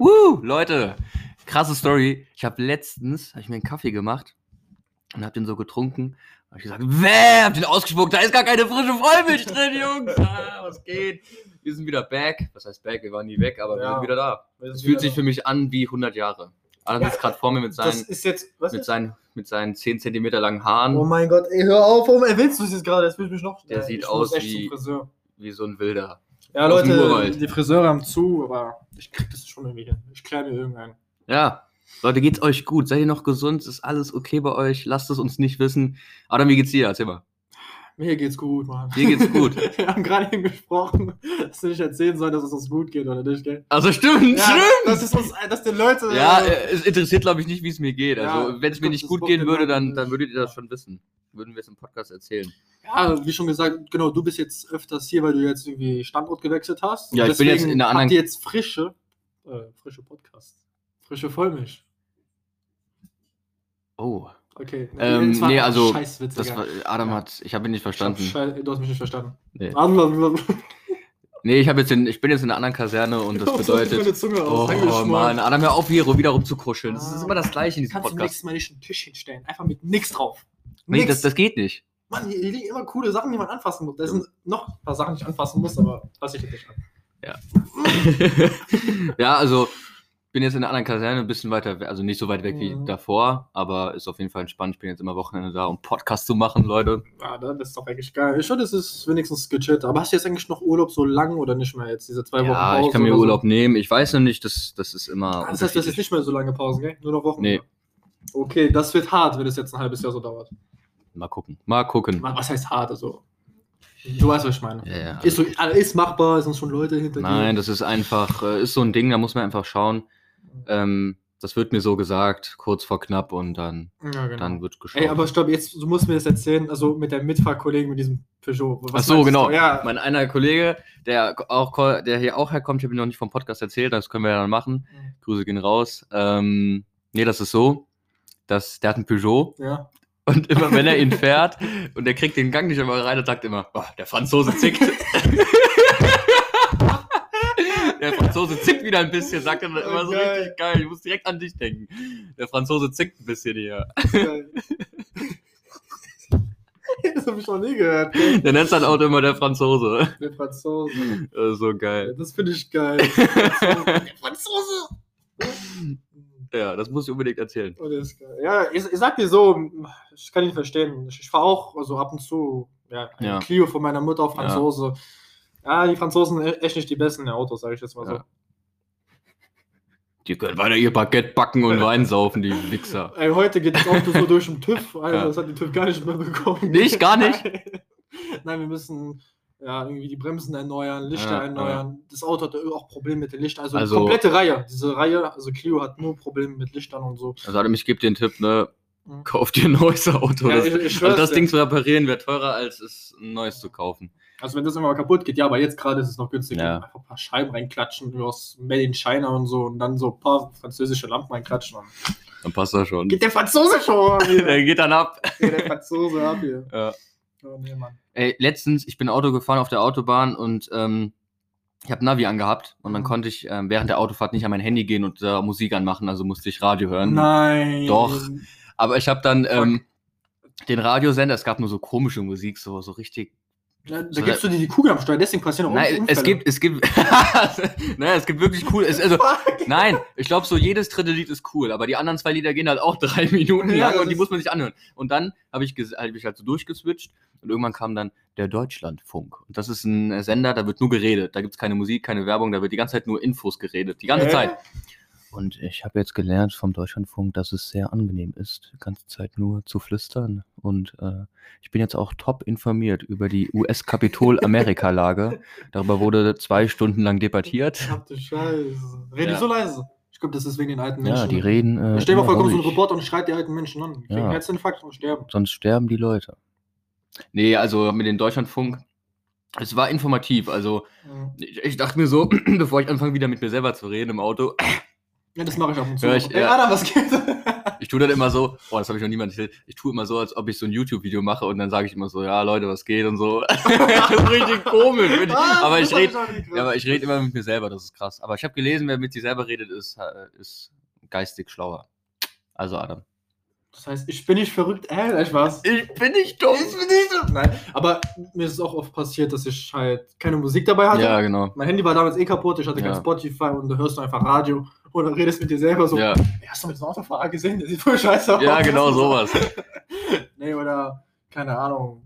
Woo, Leute, krasse Story. Ich habe letztens, habe ich mir einen Kaffee gemacht und habe den so getrunken. Hab ich gesagt, wer? Hab den ausgespuckt, da ist gar keine frische Vollmilch drin, Jungs. Ah, was geht? Wir sind wieder back. Was heißt back? Wir waren nie weg, aber wir Ja. sind wieder da. Wir Es fühlt sich da. für mich an wie 100 Jahre. Adam ist gerade vor mir mit seinen, jetzt. Mit seinen, mit seinen 10 Zentimeter langen Haaren, Oh mein Gott, ey, hör auf, warum erwähnst du es jetzt gerade? Das will ich mich noch. Der Ja, sieht aus wie- wie so ein Wilder. Ja, Leute, die Friseure haben zu, aber ich krieg das schon irgendwie hin. Ich kläre mir irgendeinen. Ja, Leute, geht's euch gut? Seid ihr noch gesund? Ist alles okay bei euch? Lasst es uns nicht wissen. Adam, wie geht's dir? Erzähl mal. Mir geht's gut, Mann. Dir geht's gut. Wir haben gerade eben gesprochen, dass du nicht erzählen sollst, dass es uns gut geht, oder nicht, gell? Also stimmt, Ja, stimmt. Das ist uns, dass die Leute. Ja, äh, äh, es interessiert, glaube ich, nicht, wie es mir geht. Also, Ja, wenn es mir nicht gut gehen würde, dann, dann würdet ihr das schon wissen. Würden wir es im Podcast erzählen. ja, wie schon gesagt, genau, du bist jetzt öfters hier, weil du jetzt irgendwie Standort gewechselt hast. Ja, ich bin jetzt in einer anderen- Habt ihr jetzt frische, äh, frische Podcast. Frische Vollmilch. Oh, Okay. Ähm, das war nee, also, Scheißwitz, das war, Adam Ja. hat, ich habe ihn nicht Ich hab verstanden. Schei- du hast mich nicht verstanden. Nee, nee ich, hab jetzt in, ich bin jetzt in einer anderen Kaserne und das bedeutet. Zunge Oh, angeschmolzen. Mann, Adam, hör auf, hier wieder rumzukuscheln. Das ist Ah. immer das Gleiche in diesem Kannst du Podcast. nächstes Mal nicht einen Tisch hinstellen? Einfach mit nix drauf. Nee, Nix. das, das geht nicht. Mann, hier, liegen immer coole Sachen, die man anfassen muss. Da sind noch ein paar Sachen, die ich anfassen muss, aber fasse ich jetzt nicht an. ja, also bin jetzt in einer anderen Kaserne, ein bisschen weiter, we- also nicht so weit weg wie Mhm. davor, aber ist auf jeden Fall entspannt. Ich bin jetzt immer Wochenende da, um Podcast zu machen, Leute. Ja, das ist doch eigentlich geil. Ich finde, es ist wenigstens gechillt. Aber hast du jetzt eigentlich noch Urlaub so lang oder nicht mehr jetzt? Diese zwei Wochen Ja, Pause ich kann mir oder so? Urlaub nehmen. Ich weiß noch nicht, das, das ist immer. Ah, Das heißt, das ist nicht mehr so lange Pausen, gell? Nur noch Wochen. Nee. Okay, das wird hart, wenn es jetzt ein halbes Jahr so dauert. Mal gucken. Mal gucken. Was heißt hart? Also, du weißt, was ich meine. Ja, ja. Ist, so, also ist machbar, es sind schon Leute hinter Nein, dir. das ist einfach, äh, ist so ein Ding, da muss man einfach schauen. Ähm, das wird mir so gesagt, kurz vor knapp und dann, Ja, genau. dann wird geschaut. Ey, aber stopp, jetzt, du musst mir das erzählen, also mit deinem Mitfahrkollegen, mit diesem Peugeot. Was Ach so, genau. Du? Ja, Mein einer Kollege, der auch der hier auch herkommt, ich habe ihn noch nicht vom Podcast erzählt, das können wir ja dann machen. Grüße gehen raus. Ähm, nee, das ist so, dass der hat einen Peugeot ja. und immer wenn er ihn fährt und der kriegt den Gang nicht immer rein, dann sagt er immer, "Boah, der Franzose zickt. der Franzose zickt wieder ein bisschen, sagt er dann immer so Geil. richtig geil. Ich muss direkt an dich denken. Der Franzose zickt ein bisschen hier. Geil. das habe ich noch nie gehört. Der nennt sein Auto immer der Franzose. Der Franzose. So geil. Das finde ich geil. Der Franzose. Ja, das muss ich unbedingt erzählen. Oh, der ist geil. Ja, ich, ich sag dir so, ich kann ihn verstehen. Ich, ich fahre auch also ab und zu ja, ein Ja. Clio von meiner Mutter auf Franzose. Ja. Die Franzosen sind echt nicht die besten Autos, sage ich jetzt mal so. Ja. Die können weiter ihr Baguette backen und Wein saufen, die Wichser. Ey, heute geht das Auto so durch den TÜV. Alter, Ja. das hat die TÜV gar nicht mehr bekommen. Nicht? Gar nicht? Nein. Wir müssen ja, irgendwie die Bremsen erneuern, Lichter Ja, erneuern. Das Auto hat auch Probleme mit den Lichtern. Also, Also- die komplette Reihe. Diese Reihe, also Clio hat nur Probleme mit Lichtern und so. Also Adam, ich gebe dir einen Tipp, ne? Mhm. Kauf dir ein neues Auto. Ja, das, ich- ich also das. Ding zu reparieren wäre teurer, als es ein neues zu kaufen. Also wenn das immer mal kaputt geht, ja, aber jetzt gerade ist es noch günstig. Ja. Einfach ein paar Scheiben reinklatschen aus Made in China und so und dann so ein paar französische Lampen reinklatschen. Und Dann passt das schon. geht der Franzose schon. Der geht dann ab. Geht der Franzose ab hier. Ja. Oh nee, Mann. Ey, letztens, ich bin Auto gefahren auf der Autobahn und ähm, ich habe Navi angehabt und dann Mhm. konnte ich ähm, während der Autofahrt nicht an mein Handy gehen und äh, Musik anmachen, also musste ich Radio hören. Nein. Doch. Aber ich habe dann ähm, den Radiosender, es gab nur so komische Musik, so, so richtig Ja, da gibst du dir die Kugel am Steuer, deswegen passieren auch Nein, es Unfälle. gibt, es gibt, naja, es gibt wirklich cool. Es, also, Fuck. nein, ich glaube, so jedes dritte Lied ist cool, aber die anderen zwei Lieder gehen halt auch drei Minuten Ja, lang und die muss man sich anhören. Und dann habe ich, hab ich halt so durchgeswitcht und irgendwann kam dann der Deutschlandfunk. Und das ist ein äh, Sender, da wird nur geredet. Da gibt es keine Musik, keine Werbung, da wird die ganze Zeit nur Infos geredet. Die ganze Hä? Zeit. Und ich habe jetzt gelernt vom Deutschlandfunk, dass es sehr angenehm ist, die ganze Zeit nur zu flüstern. Und äh, ich bin jetzt auch top informiert über die US-Kapitol-Amerika-Lage. Darüber wurde zwei Stunden lang debattiert. Ach du Scheiße. Reden Ja. die so leise? Ich glaube, das ist wegen den alten Menschen. Ja, die reden. Äh, Ich stell dir mal kommt so ein. Reporter und schreit die alten Menschen an. Die kriegen Ja. Herzinfarkt und sterben. Sonst sterben die Leute. Nee, also mit dem Deutschlandfunk. Es war informativ. Also Ja. ich, ich dachte mir so, bevor ich anfange wieder mit mir selber zu reden im Auto, Ja, das mache ich ab und zu. Ja, ich- Ey, ja. Adam, was geht? ich tue dann immer so, oh, das habe ich noch niemand erzählt, ich tue immer so, als ob ich so ein YouTube-Video mache und dann sage ich immer so, ja, Leute, was geht und so. das ist richtig komisch. Ich, Ah, aber ich auch gehört. ja, aber ich rede immer mit mir selber, das ist krass. Aber ich habe gelesen, wer mit sich selber redet, ist, äh, ist geistig schlauer. Also Adam. Das heißt, ich bin nicht verrückt. Äh, nein, Spaß. Ich bin nicht dumm. Ich bin nicht so. Nein, aber mir ist es auch oft passiert, dass ich halt keine Musik dabei hatte. Ja, genau. Mein Handy war damals eh kaputt, ich hatte Ja. kein Spotify und da hörst du einfach Radio dann redest mit dir selber so. Ja, Ey, hast du mit so einem Autofahrer gesehen? Der sieht voll scheiße aus. ja genau sowas. Nee, oder keine Ahnung.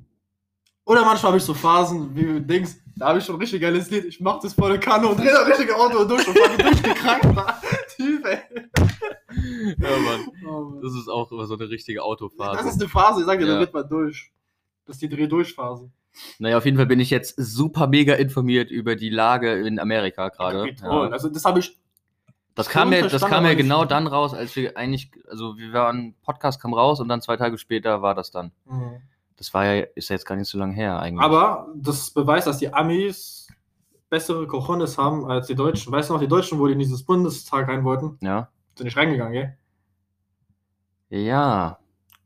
Oder manchmal habe ich so Phasen, wie du denkst, da habe ich schon ein richtig geiles Lied, ich mach das volle Kanne und drehe das richtige Auto durch und fahre durchgekrankt. war. Typ, ey. Ja, Mann. Oh, Mann. Das ist auch immer so eine richtige Das Autophase. ist eine Phase, ich sag dir, Ja. da wird man durch. Das ist die Dreh-Durch-Phase. Naja, auf jeden Fall bin ich jetzt super mega informiert über die Lage in Amerika gerade. Ja. Also das habe ich. Das kam mir, das kam mir genau dann raus, als wir eigentlich, also wir waren, Podcast kam raus und dann zwei Tage später war das dann. Das war ja, ist ja jetzt gar nicht so lange her eigentlich. Aber das beweist, dass die Amis bessere Cojones haben als die Deutschen. Weißt du noch, die Deutschen, wo die in dieses Bundestag rein wollten, ja. Sind nicht reingegangen, gell? Ja.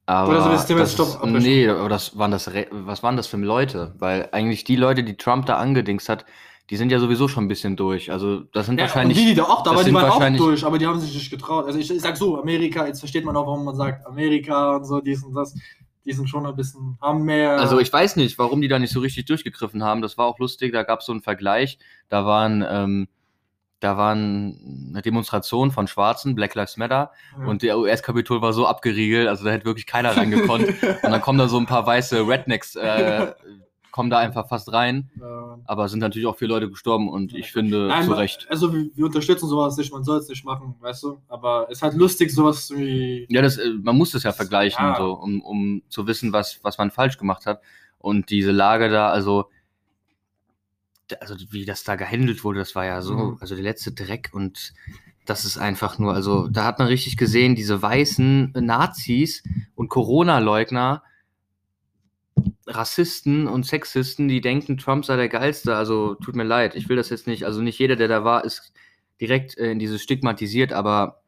Aber Oder so das Thema das stopp, nee, aber das waren das, was waren das für Leute? Weil eigentlich die Leute, die Trump da angedingst hat, die sind ja sowieso schon ein bisschen durch. Also das sind Ja, wahrscheinlich. und die, die da auch da waren, die waren auch durch, aber die haben sich nicht getraut. Also ich, ich sag so, Amerika, jetzt versteht man auch, warum man sagt Amerika und so, dies und das. Die sind schon ein bisschen, haben mehr. Also ich weiß nicht, warum die da nicht so richtig durchgegriffen haben. Das war auch lustig, da gab es so einen Vergleich. Da waren, ähm, da waren eine Demonstration von Schwarzen, Black Lives Matter, Ja. und der US-Kapitol war so abgeriegelt, also da hätte wirklich keiner reingekonnt. und dann kommen da so ein paar weiße Rednecks, äh, kommen da einfach fast rein. Ja. Aber sind natürlich auch viele Leute gestorben und ich finde Nein, zu Recht. Also wir, unterstützen sowas nicht, man soll es nicht machen, weißt du? Aber es ist halt lustig, sowas wie. Ja, das, äh, man muss das ja vergleichen, so, um, um zu wissen, was, was man falsch gemacht hat. Und diese Lage da, also, also wie das da gehandelt wurde, das war ja so, Mhm. also der letzte Dreck und das ist einfach nur, also da hat man richtig gesehen, diese weißen Nazis und Corona-Leugner, Rassisten und Sexisten, die denken, Trump sei der Geilste. Also tut mir leid, ich will das jetzt nicht. Also nicht jeder, der da war, ist direkt äh, in dieses stigmatisiert, aber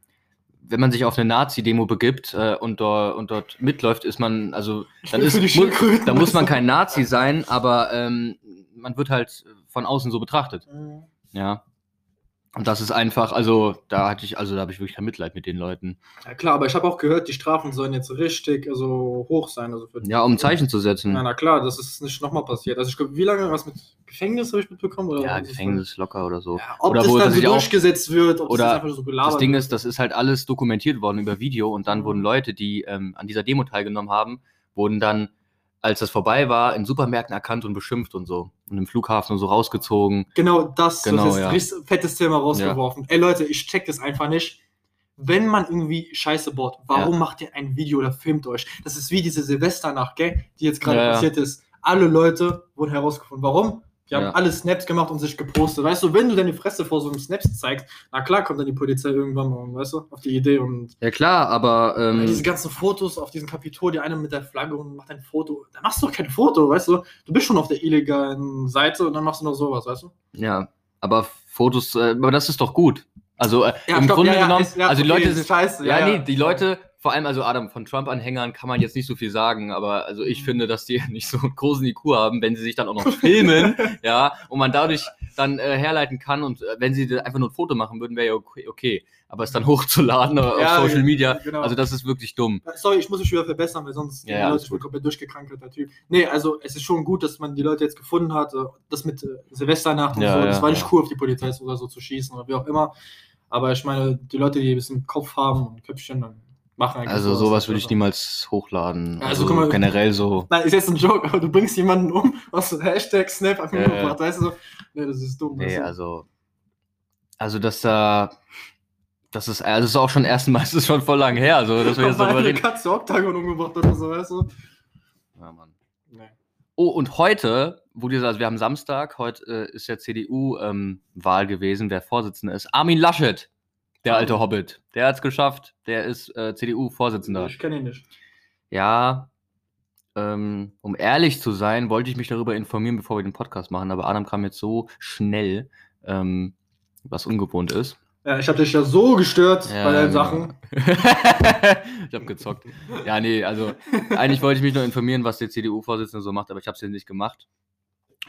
wenn man sich auf eine Nazi-Demo begibt äh, und, dort, und dort mitläuft, ist man, also dann, ist, für die mu Schildkröten, dann muss man kein Nazi sein, aber ähm, man wird halt von außen so betrachtet. Mhm. Ja. Und das ist einfach, also da hatte ich, also da habe ich wirklich kein Mitleid mit den Leuten. Ja klar, aber ich habe auch gehört, die Strafen sollen jetzt richtig also, hoch sein. Also für Ja, um ein Zeichen zu setzen. Ja, na klar, das ist nicht nochmal passiert. Also ich glaube, wie lange was mit Gefängnis habe ich mitbekommen? Oder Ja, Gefängnis locker oder so. Ja, ob Oder das wo dann so sich auch- durchgesetzt wird, ob oder das einfach so gelabert Das Ding ist, das ist halt alles dokumentiert worden über Video und dann Mhm. wurden Leute, die ähm, an dieser Demo teilgenommen haben, wurden dann, als das vorbei war, in Supermärkten erkannt und beschimpft und so. Und im Flughafen und so rausgezogen. Genau das, Genau, das ist ja. ein richtig fettes Thema rausgeworfen. Ey Leute, ich check das einfach nicht. Wenn man irgendwie Scheiße baut, warum macht ihr ein Video oder filmt euch? Das ist wie diese Silvesternacht, gell, die jetzt gerade Ja, ja. passiert ist. Alle Leute wurden herausgefunden. Warum? Die haben Ja. alle Snaps gemacht und sich gepostet. Weißt du, wenn du deine Fresse vor so einem Snaps zeigst, na klar kommt dann die Polizei irgendwann mal, weißt du, auf die Idee und Ja klar, aber ähm, diese ganzen Fotos auf diesem Kapitol, die eine mit der Flagge und macht ein Foto. Da machst du doch kein Foto, weißt du? Du bist schon auf der illegalen Seite und dann machst du noch sowas, weißt du? ja, aber Fotos, äh, aber das ist doch gut. Also äh, im stopp, Grunde ja, ja, genommen, ist- ja, also die okay, Leute sind, scheiße. ja, nee, die Leute, vor allem also Adam, von Trump-Anhängern kann man jetzt nicht so viel sagen, aber also ich Mhm. finde, dass die nicht so einen großen IQ haben, wenn sie sich dann auch noch filmen, ja, und man dadurch dann äh, herleiten kann und äh, wenn sie einfach nur ein Foto machen würden, wäre ja okay, okay. Aber es dann hochzuladen Ja, auf Social Media, genau. also das ist wirklich dumm. Sorry, ich muss mich wieder verbessern, weil sonst Ja, die ja, Leute gut. komplett durchgekrankelter Typ. Nee, also es ist schon gut, dass man die Leute jetzt gefunden hat. äh, Das mit äh, Silvesternacht und so, das war nicht cool, auf die Polizei oder so zu schießen oder wie auch immer. Aber ich meine, die Leute, die ein bisschen Kopf haben und Köpfchen, dann machen Also sowas würde ich niemals hochladen. Also, also mal- generell so. Nein, ist jetzt ein Joke, aber du bringst jemanden um, was so Hashtag Snap einfach ja. umgebracht, weißt du? so? Nee, das ist dumm. Nee, also. Also, dass da. Das ist, also das ist auch schon erstmal, das ist schon voll lang her, also dass wir jetzt darüber reden. Katze Octagon umgebracht oder so, weißt du? Ja, Mann. Nee. Oh, und heute, wo dieser, also wir haben Samstag, heute äh, ist ja CDU-Wahl gewesen, wer Vorsitzender ist. Armin Laschet, der alte. Hobbit. Der hat es geschafft, der ist äh, CDU-Vorsitzender. Ich kenne ihn nicht. Ja, ähm, um ehrlich zu sein, wollte ich mich darüber informieren, bevor wir den Podcast machen, aber Adam kam jetzt so schnell, ähm, was ungewohnt ist. Ja, ich hab dich ja so gestört Ja, bei deinen genau. Sachen. ich habe gezockt. Ja, nee, also eigentlich wollte ich mich nur informieren, was der CDU-Vorsitzende so macht, aber ich habe es jetzt nicht gemacht.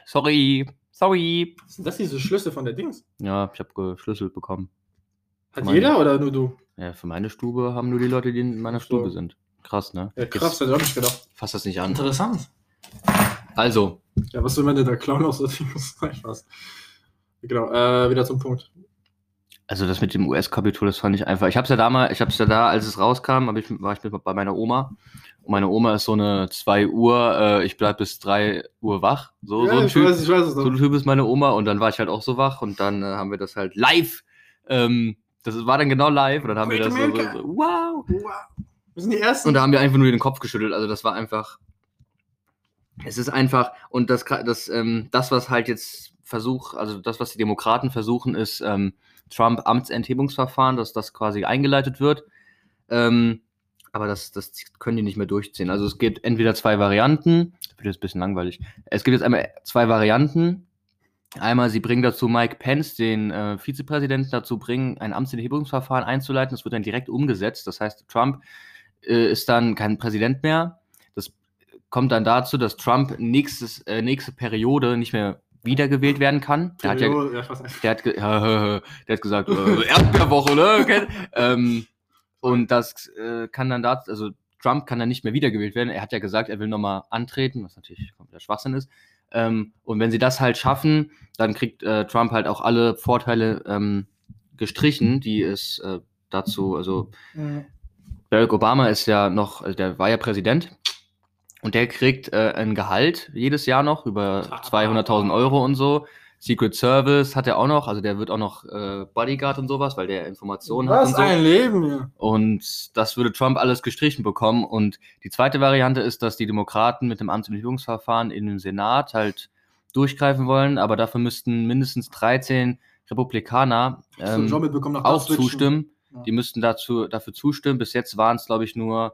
Sorry, sorry. Was sind das diese Schlüsse von der Dings? Ja, ich habe geschlüsselt bekommen. Hat Meine- jeder oder nur du? Ja, für meine Stube haben nur die Leute, die in meiner Ach so. Stube sind. Krass, ne? Ja, krass, hätte ich auch nicht gedacht. Fass das nicht an. Interessant. Also, Ja, was, wenn du der Clown aus der Dings Nein, Spaß. Genau, äh, wieder zum Punkt. also das mit dem US-Kapitol, das fand ich einfach. Ich habe es ja damals, ich habe es ja da, als es rauskam, ich, war ich mit, bei meiner Oma. Und meine Oma ist so eine 2 Uhr, äh, ich bleib bis 3 Uhr wach. So, so ja, ein ich Typ. weiß, ich weiß es So ein Typ ist meine Oma und dann war ich halt auch so wach und dann äh, haben wir das halt live. Ähm, das war dann genau live und dann haben wir Great das so, so, so wow. Wow. Wir sind die Ersten. Und da haben wir einfach nur den Kopf geschüttelt. Also das war einfach. Es ist einfach, und das, das, ähm, das, was halt jetzt Versuch, also das, was die Demokraten versuchen, ist ähm, Trump Amtsenthebungsverfahren, dass das quasi eingeleitet wird. Ähm, aber das, das können die nicht mehr durchziehen. Also es gibt entweder zwei Varianten, das wird jetzt ein bisschen langweilig. Es gibt jetzt einmal zwei Varianten. Einmal, sie bringen dazu Mike Pence, den äh, Vizepräsidenten, dazu bringen, ein Amtsenthebungsverfahren einzuleiten. Das wird dann direkt umgesetzt. Das heißt, Trump äh, ist dann kein Präsident mehr. Das kommt dann dazu, dass Trump nächstes, äh, nächste Periode nicht mehr wiedergewählt werden kann. Der hat ja, der hat, ge der hat gesagt, äh, Erdbeerwoche, ne? Ähm, und das äh, kann dann dazu, also Trump kann dann nicht mehr wiedergewählt werden. Er hat ja gesagt, er will nochmal antreten, was natürlich kompletter Schwachsinn ist. Ähm, und wenn sie das halt schaffen, dann kriegt äh, Trump halt auch alle Vorteile ähm, gestrichen, die es äh, dazu, also Mhm. Barack Obama ist ja noch, also der war ja Präsident und der kriegt äh, ein Gehalt jedes Jahr noch über 200.000 Euro und so. Secret Service hat er auch noch, also der wird auch noch äh, Bodyguard und sowas, weil der Informationen hat Was und so. ein Leben, ja. Und das würde Trump alles gestrichen bekommen. Und die zweite Variante ist, dass die Demokraten mit dem Amtsenthebungsverfahren in den Senat halt durchgreifen wollen, aber dafür müssten mindestens 13 Republikaner ähm, nach auch zustimmen. Ja. Die müssten dazu, dafür zustimmen. Bis jetzt waren es, glaube ich, nur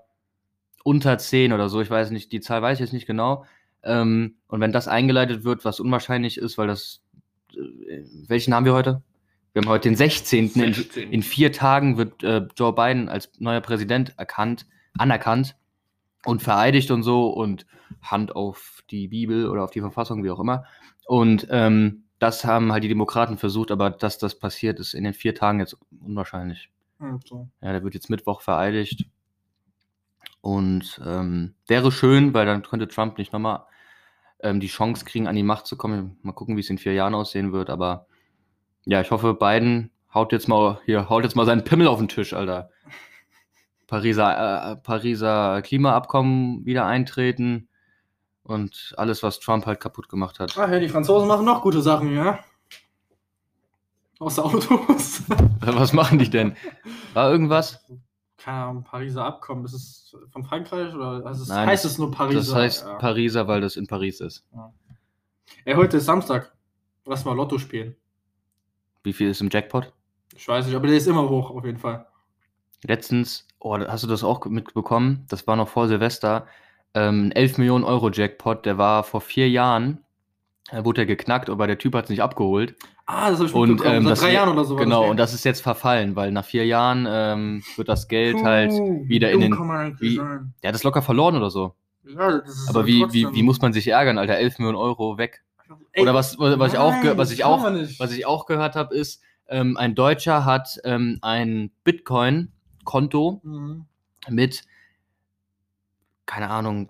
unter 10 oder so. Ich weiß nicht, die Zahl weiß ich jetzt nicht genau. Ähm, und wenn das eingeleitet wird, was unwahrscheinlich ist, weil das. Welchen haben wir heute? Wir haben heute den 16. In, 16. in vier Tagen wird äh, Joe Biden als neuer Präsident erkannt, anerkannt und vereidigt und so und Hand auf die Bibel oder auf die Verfassung, wie auch immer. Und ähm, das haben halt die Demokraten versucht, aber dass das passiert, ist in den vier Tagen jetzt unwahrscheinlich. So. Ja, der wird jetzt Mittwoch vereidigt. Und ähm, wäre schön, weil dann könnte Trump nicht nochmal ähm, die Chance kriegen, an die Macht zu kommen. Mal gucken, wie es in vier Jahren aussehen wird. Aber ja, ich hoffe, Biden haut jetzt mal hier, haut jetzt mal seinen Pimmel auf den Tisch, Alter. Pariser, äh, Pariser Klimaabkommen wieder eintreten und alles, was Trump halt kaputt gemacht hat. Ach ja, die Franzosen machen noch gute Sachen, ja. Außer Autos. Was machen die denn? War irgendwas? Keine Ahnung, Pariser Abkommen. Ist es von Frankreich oder heißt es, Nein, heißt es nur Pariser? Das heißt ja. Pariser, weil das in Paris ist. Ey, heute ist Samstag. Lass mal Lotto spielen. Wie viel ist im Jackpot? Ich weiß nicht, aber der ist immer hoch, auf jeden Fall. Letztens, oh, hast du das auch mitbekommen? Das war noch vor Silvester. Ähm, ein 11 Millionen Euro Jackpot, der war vor vier Jahren, äh, wurde er geknackt, aber der Typ hat es nicht abgeholt. Ah, das habe ich Und, ähm, Seit das drei Jahren oder so. genau, das, und das ist jetzt verfallen, weil nach vier Jahren ähm, wird das Geld halt Puh, wieder wie in den. wie- sein? Der hat es locker verloren oder so. Ja, das ist Aber halt wie, wie, wie muss man sich ärgern, Alter? 11 Millionen Euro weg. Ey, Oder was, was, ich, auch, nein, was, ich, auch, was ich auch gehört habe, ist, ähm, ein Deutscher hat ähm, ein Bitcoin-Konto Mhm. mit, keine Ahnung,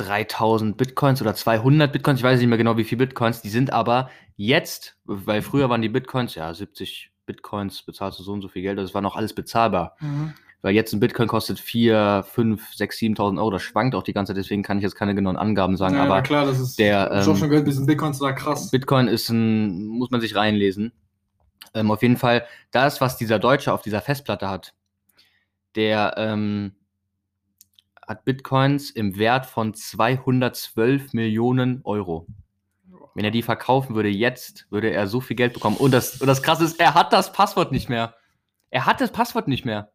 3000 Bitcoins oder 200 Bitcoins, ich weiß nicht mehr genau, wie viel Bitcoins, die sind aber jetzt, weil früher waren die Bitcoins, ja, 70 Bitcoins bezahlst du so und so viel Geld, das war noch alles bezahlbar. Mhm. Weil jetzt ein Bitcoin kostet 4, 5, 6, 7.000 Euro, das schwankt auch die ganze Zeit, deswegen kann ich jetzt keine genauen Angaben sagen, ja, aber klar, das ist. der, hab ich ähm, schon gehört, diesen Bitcoins da krass. Bitcoin ist ein, muss man sich reinlesen. Ähm, auf jeden Fall, das, was dieser Deutsche auf dieser Festplatte hat, der ähm, hat Bitcoins im Wert von 212 Millionen Euro. Wenn er die verkaufen würde jetzt, würde er so viel Geld bekommen. Und das, und das Krasse ist, er hat das Passwort nicht mehr. Er hat das Passwort nicht mehr.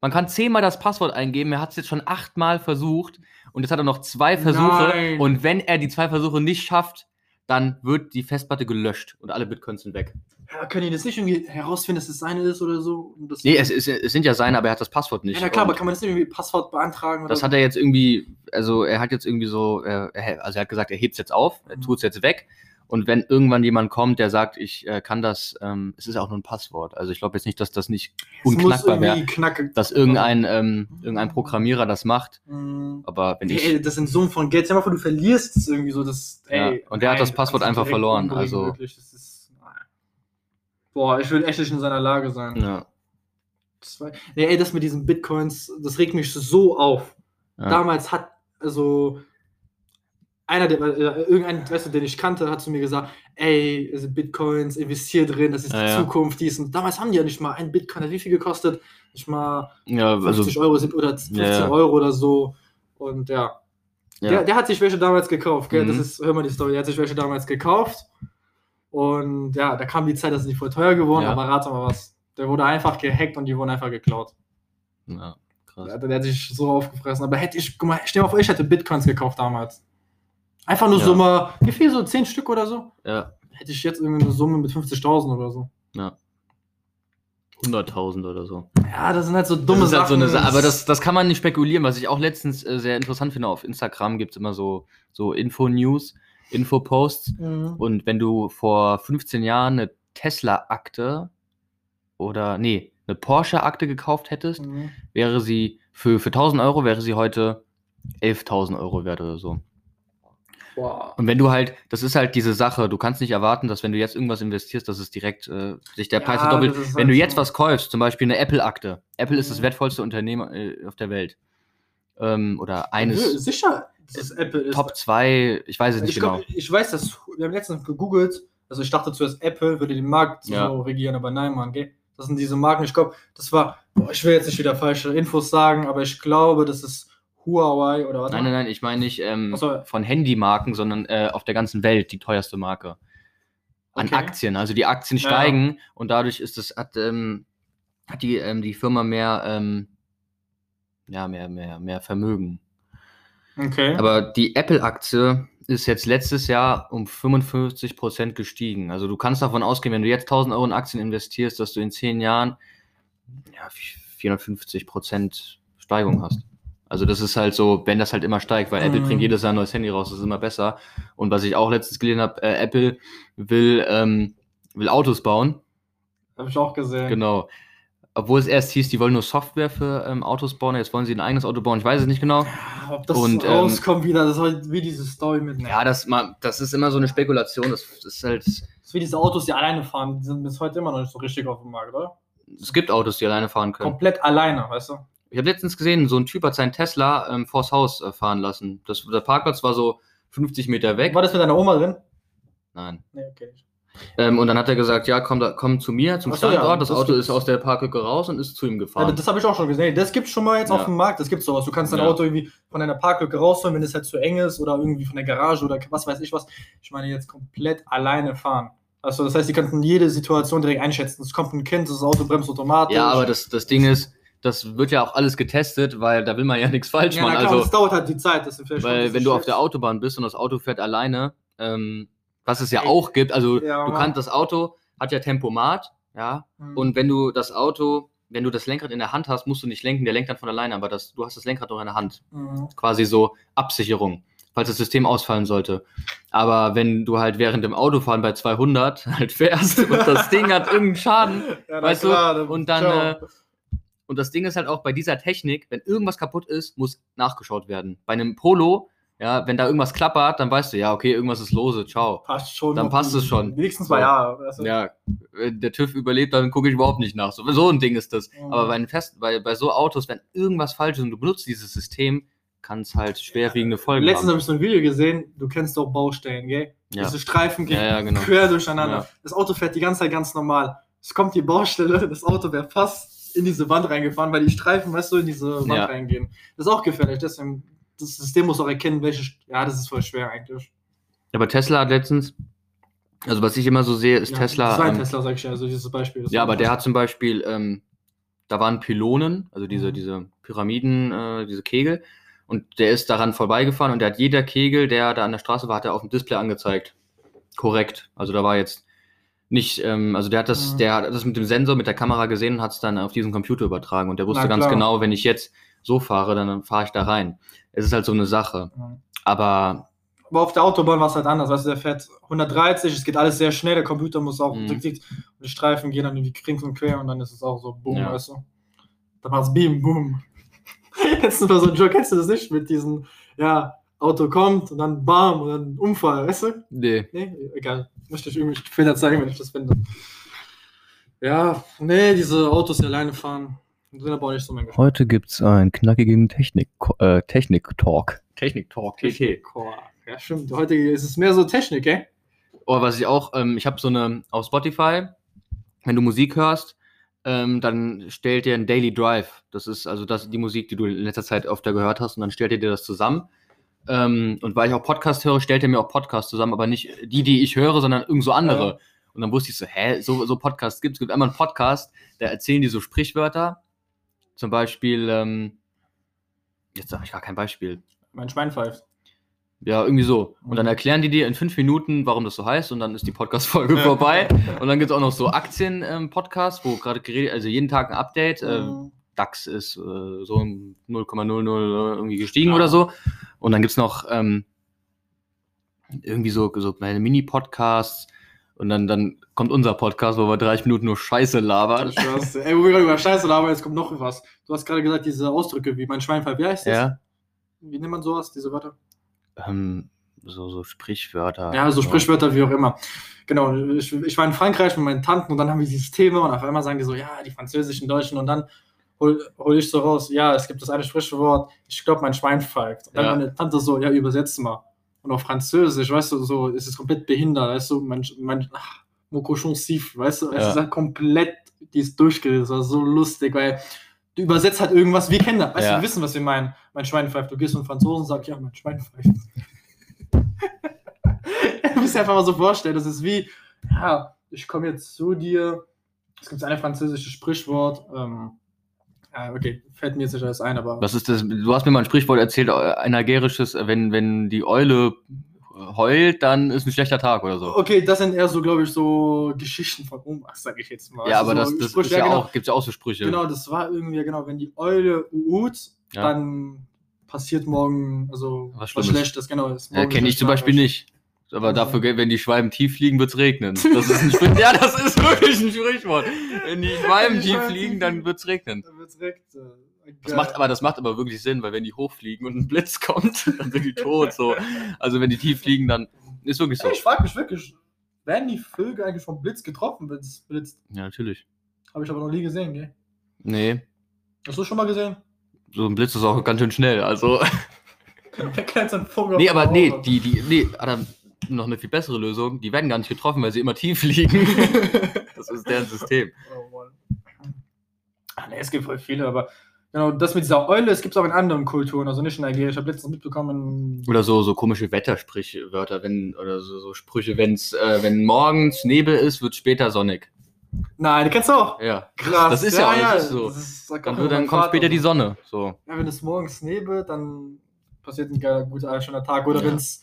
Man kann zehnmal das Passwort eingeben. Er hat es jetzt schon achtmal versucht. Und jetzt hat er noch zwei Versuche. Nein. Und wenn er die zwei Versuche nicht schafft, dann wird die Festplatte gelöscht und alle Bitcoins sind weg. Ja, können die das nicht irgendwie herausfinden, dass es seine ist oder so? Und das Nee, es, es, es sind ja seine, aber er hat das Passwort nicht. ja, na klar, aber kann man das nicht irgendwie Passwort beantragen? Oder das hat er jetzt irgendwie, also er hat jetzt irgendwie so, er, also er hat gesagt, er hebt es jetzt auf, er Mhm. tut es jetzt weg. Und wenn irgendwann jemand kommt, der sagt, ich äh, kann das, ähm, es ist ja auch nur ein Passwort. Also ich glaube jetzt nicht, dass das nicht unknackbar wäre, knacken. dass irgendein, ähm, irgendein Programmierer das macht. Mhm. Aber wenn Ey, ich, ey, das sind Summen von Geld. Dir mal du verlierst es irgendwie so. Das, ey, Ja, und der hat das Passwort einfach verloren, also- Wirklich, ist, boah, ich will echt nicht in seiner Lage sein. ja, Zwei, nee, ey, das mit diesen Bitcoins, das regt mich so auf. ja, Damals hat, also, einer, der, äh, irgendein, du, den ich kannte, hat zu mir gesagt, ey, also Bitcoins, investier drin, das ist Ja, die ja. Zukunft, dies und damals haben die ja nicht mal ein Bitcoin, hat wie viel gekostet? Nicht mal ja, also, 50 Euro sind- oder 15 Ja. Euro oder so. Und ja, der, der hat sich welche damals gekauft, gell? Das Mhm. ist, hör mal die Story, der hat sich welche damals gekauft. Und ja, da kam die Zeit, dass die voll teuer geworden, aber rate mal was. Der wurde einfach gehackt und die wurden einfach geklaut. ja, krass. Der, der hat sich so aufgefressen. Aber hätte ich, guck mal, stell mal vor, ich hätte Bitcoins gekauft damals. Einfach nur Ja. so mal, wie viel so? 10 Stück oder so? Ja, Hätte ich jetzt irgendwie eine Summe mit 50.000 oder so. ja. 100.000 oder so. Ja, das sind halt so dumme ist halt so Sachen. eine Sa aber das, das kann man nicht spekulieren. Was ich auch letztens äh, sehr interessant finde, auf Instagram gibt es immer so, so Info-News, Info-Posts. Mhm. Und wenn du vor 15 Jahren eine Tesla-Akte oder, nee, eine Porsche-Akte gekauft hättest, Mhm. wäre sie für, für 1000 Euro wäre sie heute 11.000 Euro wert oder so. Boah. Und wenn du halt, das ist halt diese Sache, du kannst nicht erwarten, dass wenn du jetzt irgendwas investierst, dass es direkt äh, sich der Preis Ja, verdoppelt. das ist Wenn halt du jetzt so. was kaufst, zum Beispiel eine Apple-Akte. Apple ist das Mhm. wertvollste Unternehmen äh, auf der Welt. Ähm, oder Ja, eines Sicher, dass es Apple ist. Top 2, ich weiß es nicht ich, genau. glaub, ich weiß, dass wir haben letztens gegoogelt, also ich dachte zuerst, Apple würde den Markt so Ja. regieren, aber nein, Mann, gell? Das sind diese Marken, ich glaube, das war, boah, ich will jetzt nicht wieder falsche Infos sagen, aber ich glaube, das ist Huawei oder was? Nein, nein, nein, ich meine nicht ähm, so. von Handymarken, sondern äh, auf der ganzen Welt die teuerste Marke. An Okay. Aktien. Also die Aktien Ja. steigen und dadurch ist es, hat, ähm, hat die, ähm, die Firma mehr, ähm, ja, mehr, mehr, mehr Vermögen. Okay. Aber die Apple-Aktie ist jetzt letztes Jahr um 55% gestiegen. Also du kannst davon ausgehen, wenn du jetzt 1000 Euro in Aktien investierst, dass du in 10 Jahren ja, 450% Steigung hast. Also das ist halt so, wenn das halt immer steigt, weil Apple Mhm. bringt jedes Jahr ein neues Handy raus, das ist immer besser. Und was ich auch letztens gelesen habe, äh, Apple will, ähm, will Autos bauen. Habe ich auch gesehen. Genau. Obwohl es erst hieß, die wollen nur Software für ähm, Autos bauen, jetzt wollen sie ein eigenes Auto bauen, ich weiß es nicht genau. Ob das Und, ähm, rauskommt wieder, das ist halt wie diese Story mit. Ja, das, ma- das ist immer so eine Spekulation. Das, das ist halt. Das ist wie diese Autos, die alleine fahren, die sind bis heute immer noch nicht so richtig auf dem Markt, oder? Es gibt Autos, die alleine fahren können. Komplett alleine, weißt du? Ich habe letztens gesehen, so ein Typ hat seinen Tesla ähm, vors Haus äh, fahren lassen. Das, der Parkplatz war so 50 Meter weg. War das mit deiner Oma drin? Nein. Nee, okay. Ähm, und dann hat er gesagt, ja, komm, da, komm zu mir, zum Ach so, ja, Standort. das, das Auto gibt's. ist aus der Parklücke raus und ist zu ihm Ja, gefahren. das habe ich auch schon gesehen. Das gibt schon mal jetzt Ja. auf dem Markt. Das gibt sowas. Du kannst dein Ja. Auto irgendwie von deiner Parklücke rausholen, wenn es halt zu eng ist oder irgendwie von der Garage oder was weiß ich was. Ich meine jetzt komplett alleine fahren. Also das heißt, die könnten jede Situation direkt einschätzen. Es kommt ein Kind, das Auto bremst automatisch. ja, aber das, das Ding ist, das wird ja auch alles getestet, weil da will man ja nichts falsch ja, machen. klar, also, das dauert halt die Zeit. Das sind vielleicht Weil wenn du auf der Autobahn bist und das Auto fährt alleine, ähm, was es ja Ey, auch gibt, also ja, du kannst das Auto, hat ja Tempomat, ja, Mhm. und wenn du das Auto, wenn du das Lenkrad in der Hand hast, musst du nicht lenken, der lenkt dann von alleine, aber das, du hast das Lenkrad noch in der Hand. Mhm. Quasi so Absicherung, falls das System ausfallen sollte. Aber wenn du halt während dem Autofahren bei 200 halt fährst und das Ding hat irgendeinen Schaden, Ja, weißt du, klar, dann- und dann, äh, und das Ding ist halt auch bei dieser Technik, wenn irgendwas kaputt ist, muss nachgeschaut werden. Bei einem Polo, ja, wenn da irgendwas klappert, dann weißt du, ja, okay, irgendwas ist lose, ciao. passt schon. dann passt es schon. Wenigstens mal ja. Du? Ja, wenn der TÜV überlebt, dann gucke ich überhaupt nicht nach. So, so ein Ding ist das. Mhm. Aber bei, einem Fest, bei, bei so Autos, wenn irgendwas falsch ist und du benutzt dieses System, kann es halt schwerwiegende Folgen Letztens habe haben. ich so ein Video gesehen, du kennst doch Baustellen, gell? Ja. Diese Streifen gehen Ja, ja, genau. quer durcheinander. Das Auto fährt die ganze Zeit ganz normal. Es kommt die Baustelle, das Auto wäre fast in diese Wand reingefahren, weil die Streifen, weißt du, in diese Wand Ja. reingehen. Das ist auch gefährlich. Deswegen, das System muss auch erkennen, welche. Ja, das ist voll schwer eigentlich. Aber Tesla hat letztens, also was ich immer so sehe, ist ja, Tesla. Das war ein ähm, Tesla, sag ich ja, also dieses Beispiel. Ja, aber der hat zum Beispiel, ähm, da waren Pylonen, also diese, Mhm. diese Pyramiden, äh, diese Kegel, und der ist daran vorbeigefahren und der hat jeder Kegel, der da an der Straße war, hat er auf dem Display angezeigt. korrekt. Also da war jetzt nicht, ähm, also der hat das, Mhm. der hat das mit dem Sensor, mit der Kamera gesehen und hat es dann auf diesen Computer übertragen. Und der wusste ganz genau, wenn ich jetzt so fahre, dann fahre ich da rein. Es ist halt so eine Sache. Ja. Aber Aber auf der Autobahn war es halt anders. Weißt du, der fährt 130, es geht alles sehr schnell, der Computer muss auch Mhm. die Streifen gehen dann irgendwie krings und quer und dann ist es auch so boom, Ja. weißt du. Dann macht's beam, boom. Jetzt ist mal so ein Joke, kennst du das nicht? Mit diesem, ja, Auto kommt und dann bam und dann Unfall, weißt du? nee. Nee, egal. Möchte ich irgendwie später zeigen, wenn ich das finde. Ja, nee, diese Autos, die alleine fahren, sind aber auch nicht so mein Geschmack. Heute gibt's einen knackigen Technik, äh, Technik-Talk. Technik-Talk, TT. Ja, stimmt. Heute ist es mehr so Technik, ey. Oh, was ich auch, ähm, ich habe so eine auf Spotify, wenn du Musik hörst, ähm, dann stellt dir ein Daily Drive. Das ist also das, die Musik, die du in letzter Zeit öfter gehört hast, und dann stellt dir das zusammen. Ähm, und weil ich auch Podcast höre, stellt er mir auch Podcasts zusammen, aber nicht die, die ich höre, sondern irgend so andere. Ja. Und dann wusste ich so, hä, so, so Podcasts gibt es. Es gibt einmal einen Podcast, da erzählen die so Sprichwörter. Zum Beispiel, ähm, jetzt sage ich gar kein Beispiel. Mein Schwein pfeift. Ja, irgendwie so. Und dann erklären die dir in fünf Minuten, warum das so heißt, und dann ist die Podcast-Folge vorbei. Und dann gibt es auch noch so Aktien-Podcasts, wo gerade geredet, also jeden Tag ein Update. Äh, Mhm. DAX ist äh, so um 0,00 irgendwie gestiegen Ja. oder so. Und dann gibt es noch ähm, irgendwie so, so kleine Mini-Podcasts. Und dann, dann kommt unser Podcast, wo wir 30 Minuten nur Scheiße labern. Schwör's dir. Ey, wo wir gerade über Scheiße labern, jetzt kommt noch was. Du hast gerade gesagt, diese Ausdrücke wie mein Schwein. Wie heißt das? Ja. Wie nennt man sowas, diese Wörter? Ähm, so, so Sprichwörter. Ja, so Sprichwörter wie auch immer. Genau, ich, ich war in Frankreich mit meinen Tanten und dann haben wir dieses Thema und auf einmal sagen die so, ja, die französischen, Deutschen und dann hol, hol ich so raus, ja, es gibt das eine Sprichwort, ich glaube, mein Schwein pfeift. Und dann Ja. meine Tante so, ja, übersetz mal. Und auf Französisch, weißt du, so, ist es komplett behindert, weißt du, mein, mein ach, mon cochon siffle, weißt du, es Ja. ist halt komplett, die ist durchgerissen, das war so lustig, weil du übersetzt halt irgendwas, wir kennen das, weißt du, Ja. wir wissen, was wir meinen, mein Schwein pfeift, du gehst zum Franzosen und sagst, ja, mein Schwein pfeift. Du musst dir einfach mal so vorstellen, das ist wie, ja, ich komme jetzt zu dir, es gibt ein französisches Sprichwort, ähm, ja, okay, fällt mir jetzt nicht alles ein, aber Was ist das? Du hast mir mal ein Sprichwort erzählt, äh, ein algerisches, äh, wenn, wenn die Eule heult, dann ist ein schlechter Tag oder so. okay, das sind eher so, glaube ich, so Geschichten von Omas, sag ich jetzt mal. Ja, Also aber so das, das ist ja genau, auch, gibt's ja auch so Sprüche. Genau, das war irgendwie, genau, wenn die Eule uut, Ja. dann passiert morgen, also Was was. Schlechtes, genau. ist Ja, kenne ich zum Beispiel nicht. Aber Also- dafür, wenn die Schwalben tief fliegen, wird's regnen. Das ist ein Sprichwort. ja, das ist wirklich ein Sprichwort. Wenn die Schwalben tief fliegen, dann wird's regnen. Dann wird's äh, Das macht, aber das macht aber wirklich Sinn, weil wenn die hochfliegen und ein Blitz kommt, dann sind die tot. So. Also wenn die tief fliegen, dann ist wirklich so. Ey, ich frage mich wirklich, werden die Vögel eigentlich vom Blitz getroffen, wenn es blitzt? Ja, natürlich. Habe ich aber noch nie gesehen, gell? Nee, Hast du schon mal gesehen? so ein Blitz ist auch ganz schön schnell. Also. Der kleine so ein Vogel Nee, aber nee, die, die, nee, Adam, noch eine viel bessere Lösung. Die werden gar nicht getroffen, weil sie immer tief fliegen. Das ist deren System. Oh Mann. Ah, nee, es gibt voll viele, aber genau, das mit dieser Eule, es gibt es auch in anderen Kulturen, also nicht in Algerien. Ich habe letztens mitbekommen, Oder so, so komische Wettersprichwörter, wenn, oder so, so Sprüche, wenn's, äh, wenn morgens Nebel ist, wird später sonnig. nein, die kennst du auch. Ja. Krass. Das ist ja auch- das ist so. das Dann, wird, immer dann kommt später die Sonne. So. Ja, wenn es morgens nebelt, dann passiert ein geiler, guter, schöner Tag. Oder Ja. wenn es,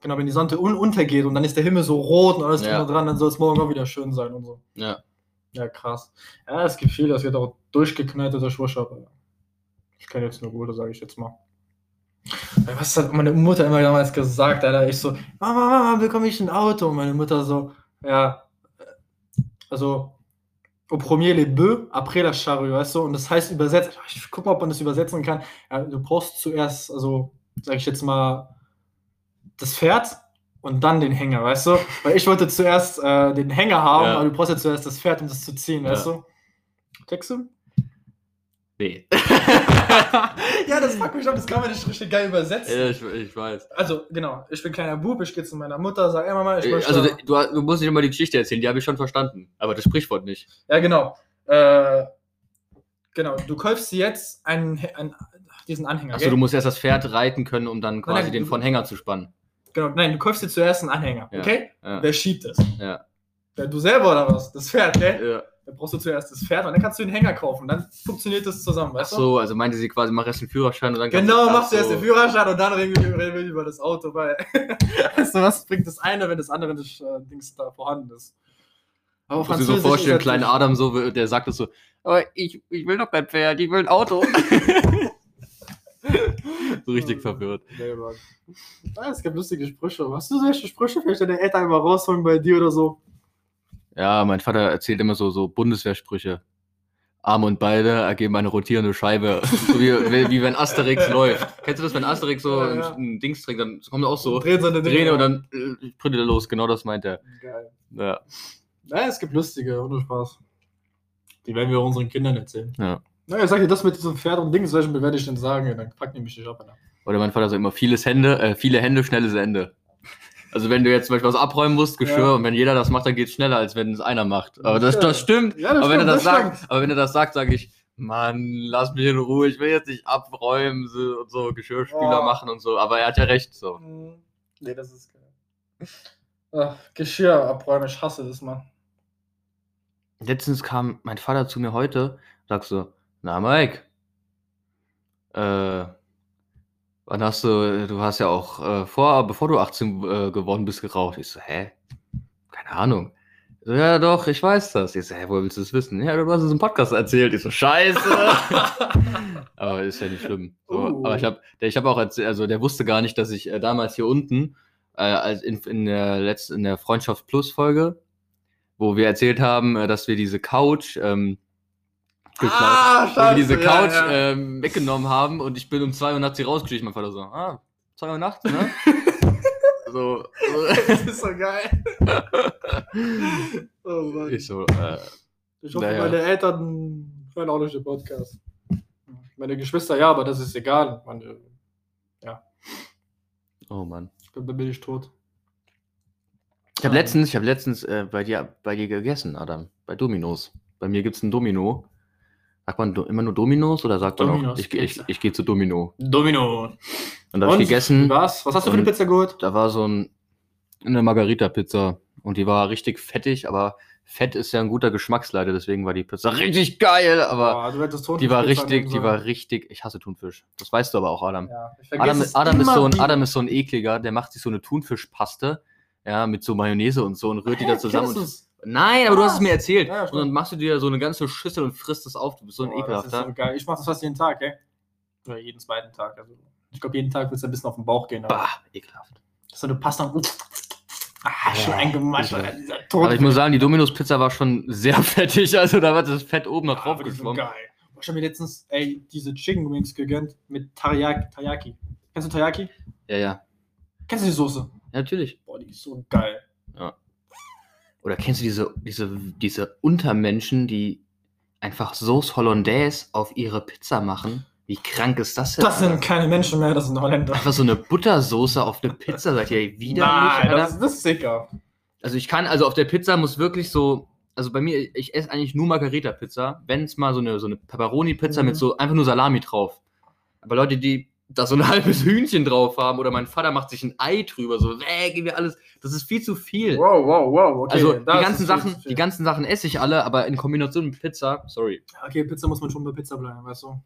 genau, wenn die Sonne un untergeht und dann ist der Himmel so rot und alles Ja. dran, dann soll es morgen auch wieder schön sein und so. Ja. Ja, krass. Ja, es gibt viel, das wird auch durchgeknallt durch Wusch, aber ich kenne jetzt nur gute, sage ich jetzt mal. Was hat meine Mutter immer damals gesagt, Alter? Ich so, Mama, Mama, bekomme ich ein Auto? Und meine Mutter so, ja, also, au premier les bœufs, après la charrue, weißt du? Und das heißt übersetzt, ich guck mal, ob man das übersetzen kann. Ja, du brauchst zuerst, also, sag ich jetzt mal, das Pferd und dann den Hänger, weißt du? Weil ich wollte zuerst äh, den Hänger haben, Ja. aber du brauchst ja zuerst das Pferd, um das zu ziehen, weißt Ja. du? Checkst du? Nee. ja, das fuckt mich ab, das kann man nicht richtig geil übersetzen. ja, ich, ich weiß. Also, genau, ich bin kleiner Bub, ich gehe zu meiner Mutter, sag, ey Mama, ich möchte... Also, du, du musst nicht immer die Geschichte erzählen, die habe ich schon verstanden. Aber das Sprichwort nicht. ja, genau. Äh, genau, du kaufst dir jetzt einen, einen, diesen Anhänger, gell? du musst erst das Pferd reiten können, um dann quasi nein, den von Hänger zu spannen. Genau, nein, du kaufst dir zuerst einen Anhänger, Ja. okay? Ja. Wer schiebt es? Ja. Du selber oder was? Das Pferd, gell? Ja. Dann brauchst du zuerst das Pferd und dann kannst du den Hänger kaufen. Dann funktioniert das zusammen, Ach weißt du? so, also meinte sie quasi, mach erst den Führerschein und dann kannst Genau, du- machst du Ach erst so. den Führerschein und dann reden wir, reden wir über das Auto, weil weißt du, was bringt das eine, wenn das andere nicht äh, Dings da vorhanden ist. Aber Muss dir so Französisch vorstellen, natürlich- Adam so, der sagt es so, aber ich, ich will doch kein Pferd, ich will ein Auto. so richtig verwirrt. Nee, Mann. Ah, es gibt lustige Sprüche. Hast du solche Sprüche vielleicht deine Eltern immer rausholen bei dir oder so? Ja, mein Vater erzählt immer so, so Bundeswehrsprüche. Arme und Beine ergeben eine rotierende Scheibe. So wie, wie, wie wenn Asterix läuft. Kennst du das, wenn Asterix so Ja, ja. ein, Dings trägt, dann kommt er auch so, Drehen seine Träne und dann äh, er los. Genau das meint er. Geil. Ja. Ja, es gibt lustige, ohne Spaß. Die werden wir unseren Kindern erzählen. ja. Na, ich sag dir das mit diesem Pferd und Dings, welchen werde ich denn sagen? Dann fuck nämlich nicht ab, Alter. Oder mein Vater sagt immer, vieles Hände, äh, viele Hände, schnelles Ende. Also wenn du jetzt zum Beispiel was abräumen musst, Geschirr, Ja. und wenn jeder das macht, dann geht es schneller, als wenn es einer macht. Aber das, das stimmt. Ja, das aber, wenn stimmt, er das das sagt, stimmt. aber wenn er das sagt, sage ich, Mann, lass mich in Ruhe, ich will jetzt nicht abräumen so, und so Geschirrspüler Oh. machen und so. Aber er hat ja recht. So. Mhm. Nee, das ist geil. Ach, Geschirr abräumen, ich hasse das, Mann. Letztens kam mein Vater zu mir heute, sagt so, na Mike, äh, wann hast du, du hast ja auch äh, vor, bevor du 18 äh, geworden bist, geraucht. Ich so, hä? Keine Ahnung. So, ja doch, ich weiß das. Ich so, hä, woher willst du das wissen? Ja, du hast es im Podcast erzählt. Ich so, scheiße. aber ist ja nicht schlimm. So, Uh. Aber ich habe ich hab auch erzählt, also der wusste gar nicht, dass ich äh, damals hier unten, äh, als in, in der letzten, in der Freundschaft Plus Folge, wo wir erzählt haben, äh, dass wir diese Couch ähm, geklaut, Ah, wir diese scheiße, ja, Couch ja. Ähm, weggenommen haben und ich bin um 2 Uhr nachts hier rausgeschlichen. Mein Vater so, ah, 2 Uhr nachts, ne? so, das ist so geil. Oh Mann. ich so, äh, Ich hoffe, Naja. meine Eltern hören auch nicht den Podcast. Meine Geschwister ja, aber das ist egal. Meine, oh Mann. ich glaube, da bin ich tot. Ich habe letztens, ich habe letztens äh, bei dir, bei dir gegessen, Adam, bei Dominos. Bei mir gibt's ein Domino. Sagt man immer nur Dominos oder sagt man auch, Dominos, ich, ich, ich gehe zu Domino. Domino. Und da habe ich gegessen. Was? Was hast du für eine Pizza geholt? Da war so ein, eine Margarita-Pizza und die war richtig fettig, aber Fett ist ja ein guter Geschmacksleiter, deswegen war die Pizza richtig geil, aber Boah, die war richtig, die war richtig, ich hasse Thunfisch. Das weißt du aber auch, Adam. Ja, Adam, Adam, ist so ein, wieder. Adam ist so ein ekliger, der macht sich so eine Thunfischpaste, ja, mit so Mayonnaise und so und rührt die da zusammen. Nein, aber du hast es Was? mir erzählt. Ja, ja, und dann machst du dir so eine ganze Schüssel und frisst es auf. Du bist so ein das ist ekelhafter. so geil. Ich mach das fast jeden Tag, ey. Oder jeden zweiten Tag. Also, ich glaube, jeden Tag wird es ein bisschen auf den Bauch gehen. Aber Bah, ekelhaft. so eine Pasta. Ah, schon Ja, eingemascht. ekelhaft. Alter, dieser Tod. Aber ich muss sagen, die Dominos-Pizza war schon sehr fettig, also da war das Fett oben noch Ah, drauf sind geschwommen. geil. Ich habe mir letztens, ey, diese Chicken Wings gegönnt mit Teriyaki. Teriyaki. Kennst du Teriyaki? Ja, ja. Kennst du die Soße? Ja, natürlich. Boah, die ist so geil. Oder kennst du diese, diese, diese Untermenschen, die einfach Sauce Hollandaise auf ihre Pizza machen? Wie krank ist das denn? Das Alter? sind keine Menschen mehr, das sind Holländer. Einfach so eine Buttersoße auf eine Pizza, sagt ihr widerlich, Nein, Alter? das, das ist sicher. Also ich kann, also auf der Pizza muss wirklich so, also bei mir, ich esse eigentlich nur Margarita-Pizza, wenn es mal so eine, so eine Pepperoni-Pizza Mhm. mit so einfach nur Salami drauf. Aber Leute, die da so ein halbes Hühnchen drauf haben oder mein Vater macht sich ein Ei drüber, so, äh, gib mir alles, das ist viel zu viel. Wow, wow, wow. Okay, also die das ganzen Sachen, die ganzen Sachen esse ich alle, aber in Kombination mit Pizza, sorry. Okay, Pizza muss man schon bei Pizza bleiben, weißt du?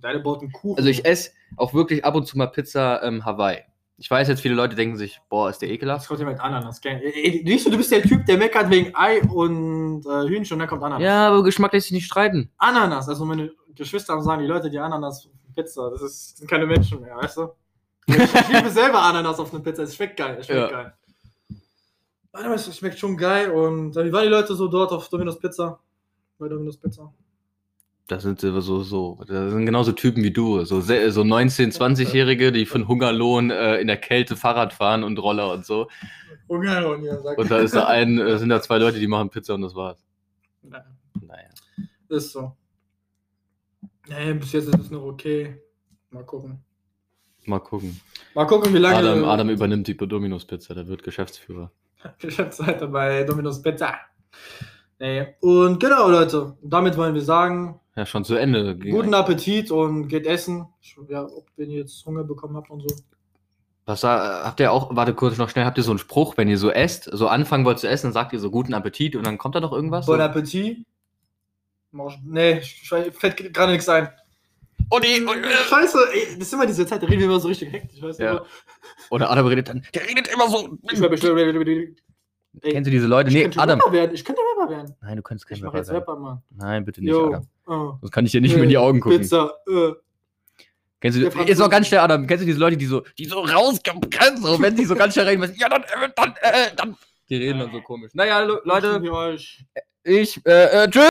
Deine baut einen Kuchen. Also ich esse auch wirklich ab und zu mal Pizza ähm, Hawaii. Ich weiß jetzt, viele Leute denken sich, boah, ist der Das ekelhaft. kommt ja mit Ananas, gell? Ey, Siehst du, bist der Typ, der meckert wegen Ei und äh, Hühnchen und dann kommt Ananas. Ja, aber Geschmack lässt sich nicht streiten. Ananas, also meine Geschwister haben sagen, die Leute, die Ananas Pizza, das ist, sind keine Menschen mehr, weißt du? Ich, liebe selber Ananas auf einer Pizza, es schmeckt geil, es schmeckt Ja. geil. Ananas es schmeckt schon geil und äh, wie waren die Leute so dort auf Domino's Pizza? Bei Domino's Pizza? Das sind so, so, das sind genauso Typen wie du. So, so 19-, 20-Jährige, die von Hungerlohn äh, in der Kälte Fahrrad fahren und Roller und so. Oh und ja, sag Und da ist da ein, äh, sind da zwei Leute, die machen Pizza und das war's. Naja, Naja. Ist so. Nee, bis jetzt ist es noch okay. Mal gucken. Mal gucken. Mal gucken, wie lange. Adam, Adam übernimmt die Dominos Pizza, der wird Geschäftsführer. Geschäftsleiter bei Domino's Pizza. Nee. Und genau, Leute. Damit wollen wir sagen, Ja, schon zu Ende. Guten Appetit und geht essen. Ja, ob wenn ihr jetzt Hunger bekommen habt und so. Was sa- habt ihr auch, warte kurz noch schnell, habt ihr so einen Spruch, wenn ihr so esst, so anfangen wollt zu essen, dann sagt ihr so guten Appetit und dann kommt da noch irgendwas? Bon Appetit. Mausch- Nee, ich- fällt gerade nichts ein. Odi, und, äh, Scheiße, ey, das ist immer diese Zeit, da reden wir immer so richtig hektisch, weißt Ja. du? Oder Adam redet dann, der redet immer so. Ey, Kennst du diese Leute? ich Nee, könnte Adam. Rapper werden. Ich könnte Rapper werden. Nein, du kannst kein Ich mach Rapper jetzt. Rapper, Mann. Nein, bitte nicht, Yo. Adam. Oh. Das kann ich dir nicht mehr in die Augen gucken. Pizza, äh. Kennst du, jetzt noch ganz schnell, Adam, kennst du diese Leute, die so, die so rausgekennst, so, wenn die so ganz schnell reden müssen, ja, dann, äh, dann, äh, dann. Die reden dann so komisch. Naja, Le- Leute, ich, äh, äh, tschüss.